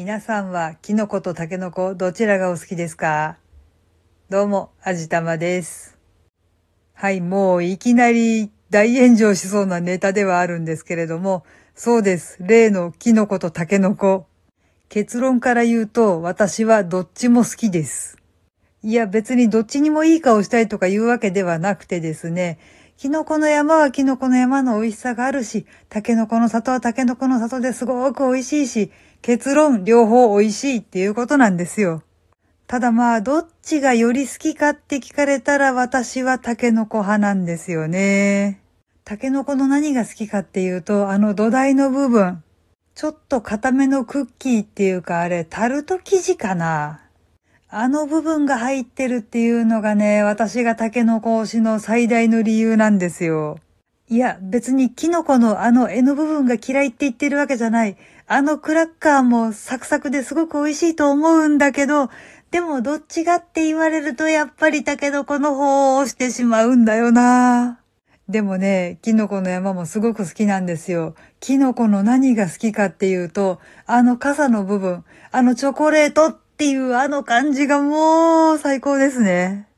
皆さんはキノコとタケノコどちらがお好きですか？どうも、あじたまです。はい、もういきなり大炎上しそうなネタではあるんですけれども、そうです。例のキノコとタケノコ。結論から言うと、私はどっちも好きです。いや、別にどっちにもいい顔したいとか言うわけではなくてですね、キノコの山はキノコの山の美味しさがあるし、タケノコの里はタケノコの里ですごく美味しいし、結論両方美味しいっていうことなんですよ。ただまあ、どっちがより好きかって聞かれたら私はタケノコ派なんですよね。タケノコの何が好きかっていうと、あの土台の部分。ちょっと固めのクッキーっていうかあれ、タルト生地かな。あの部分が入ってるっていうのがね、私がタケノコ推しの最大の理由なんですよ。いや、別にキノコのあの柄の部分が嫌いって言ってるわけじゃない。あのクラッカーもサクサクですごく美味しいと思うんだけど、でもどっちがって言われるとやっぱりタケノコの方を押してしまうんだよな。でもね、キノコの山もすごく好きなんですよ。キノコの何が好きかっていうと、あの傘の部分、あのチョコレートっていうあの感じがもう最高ですね。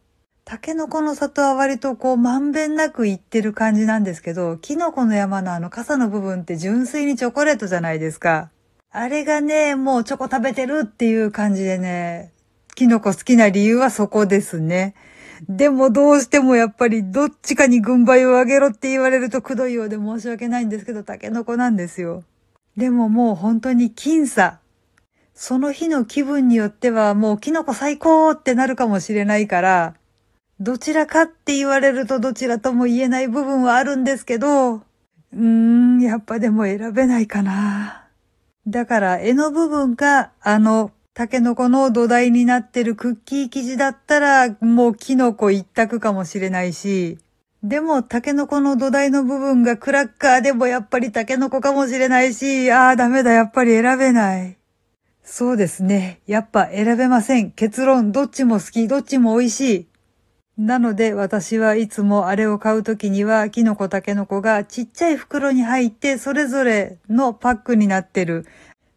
タケノコの里は割とこうまんべんなくいってる感じなんですけど、キノコの山のあの傘の部分って純粋にチョコレートじゃないですか。あれがね、もうチョコ食べてるっていう感じでね、キノコ好きな理由はそこですね。でもどうしてもやっぱりどっちかに軍配を上げろって言われるとくどいようで申し訳ないんですけど、タケノコなんですよ。でももう本当に僅差。その日の気分によってはもうキノコ最高ってなるかもしれないから、どちらかって言われるとどちらとも言えない部分はあるんですけど、うーん、やっぱでも選べないかな。だから絵の部分があのタケノコの土台になってるクッキー生地だったらもうキノコ一択かもしれないし、でもタケノコの土台の部分がクラッカーでもやっぱりタケノコかもしれないし、ああダメだやっぱり選べない。そうですね。やっぱ選べません。結論、どっちも好き、どっちも美味しい。なので私はいつもあれを買うときにはキノコタケノコがちっちゃい袋に入ってそれぞれのパックになってる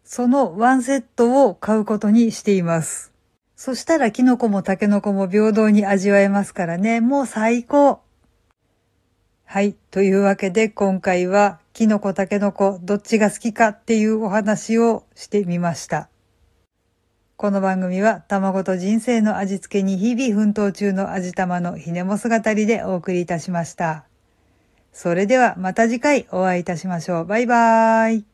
そのワンセットを買うことにしています。そしたらキノコもタケノコも平等に味わえますからね。もう最高。はい。というわけで今回はキノコタケノコどっちが好きかっていうお話をしてみました。この番組は卵と人生の味付けに日々奮闘中の味玉のひねも姿りでお送りいたしました。それではまた次回お会いいたしましょう。バイバーイ。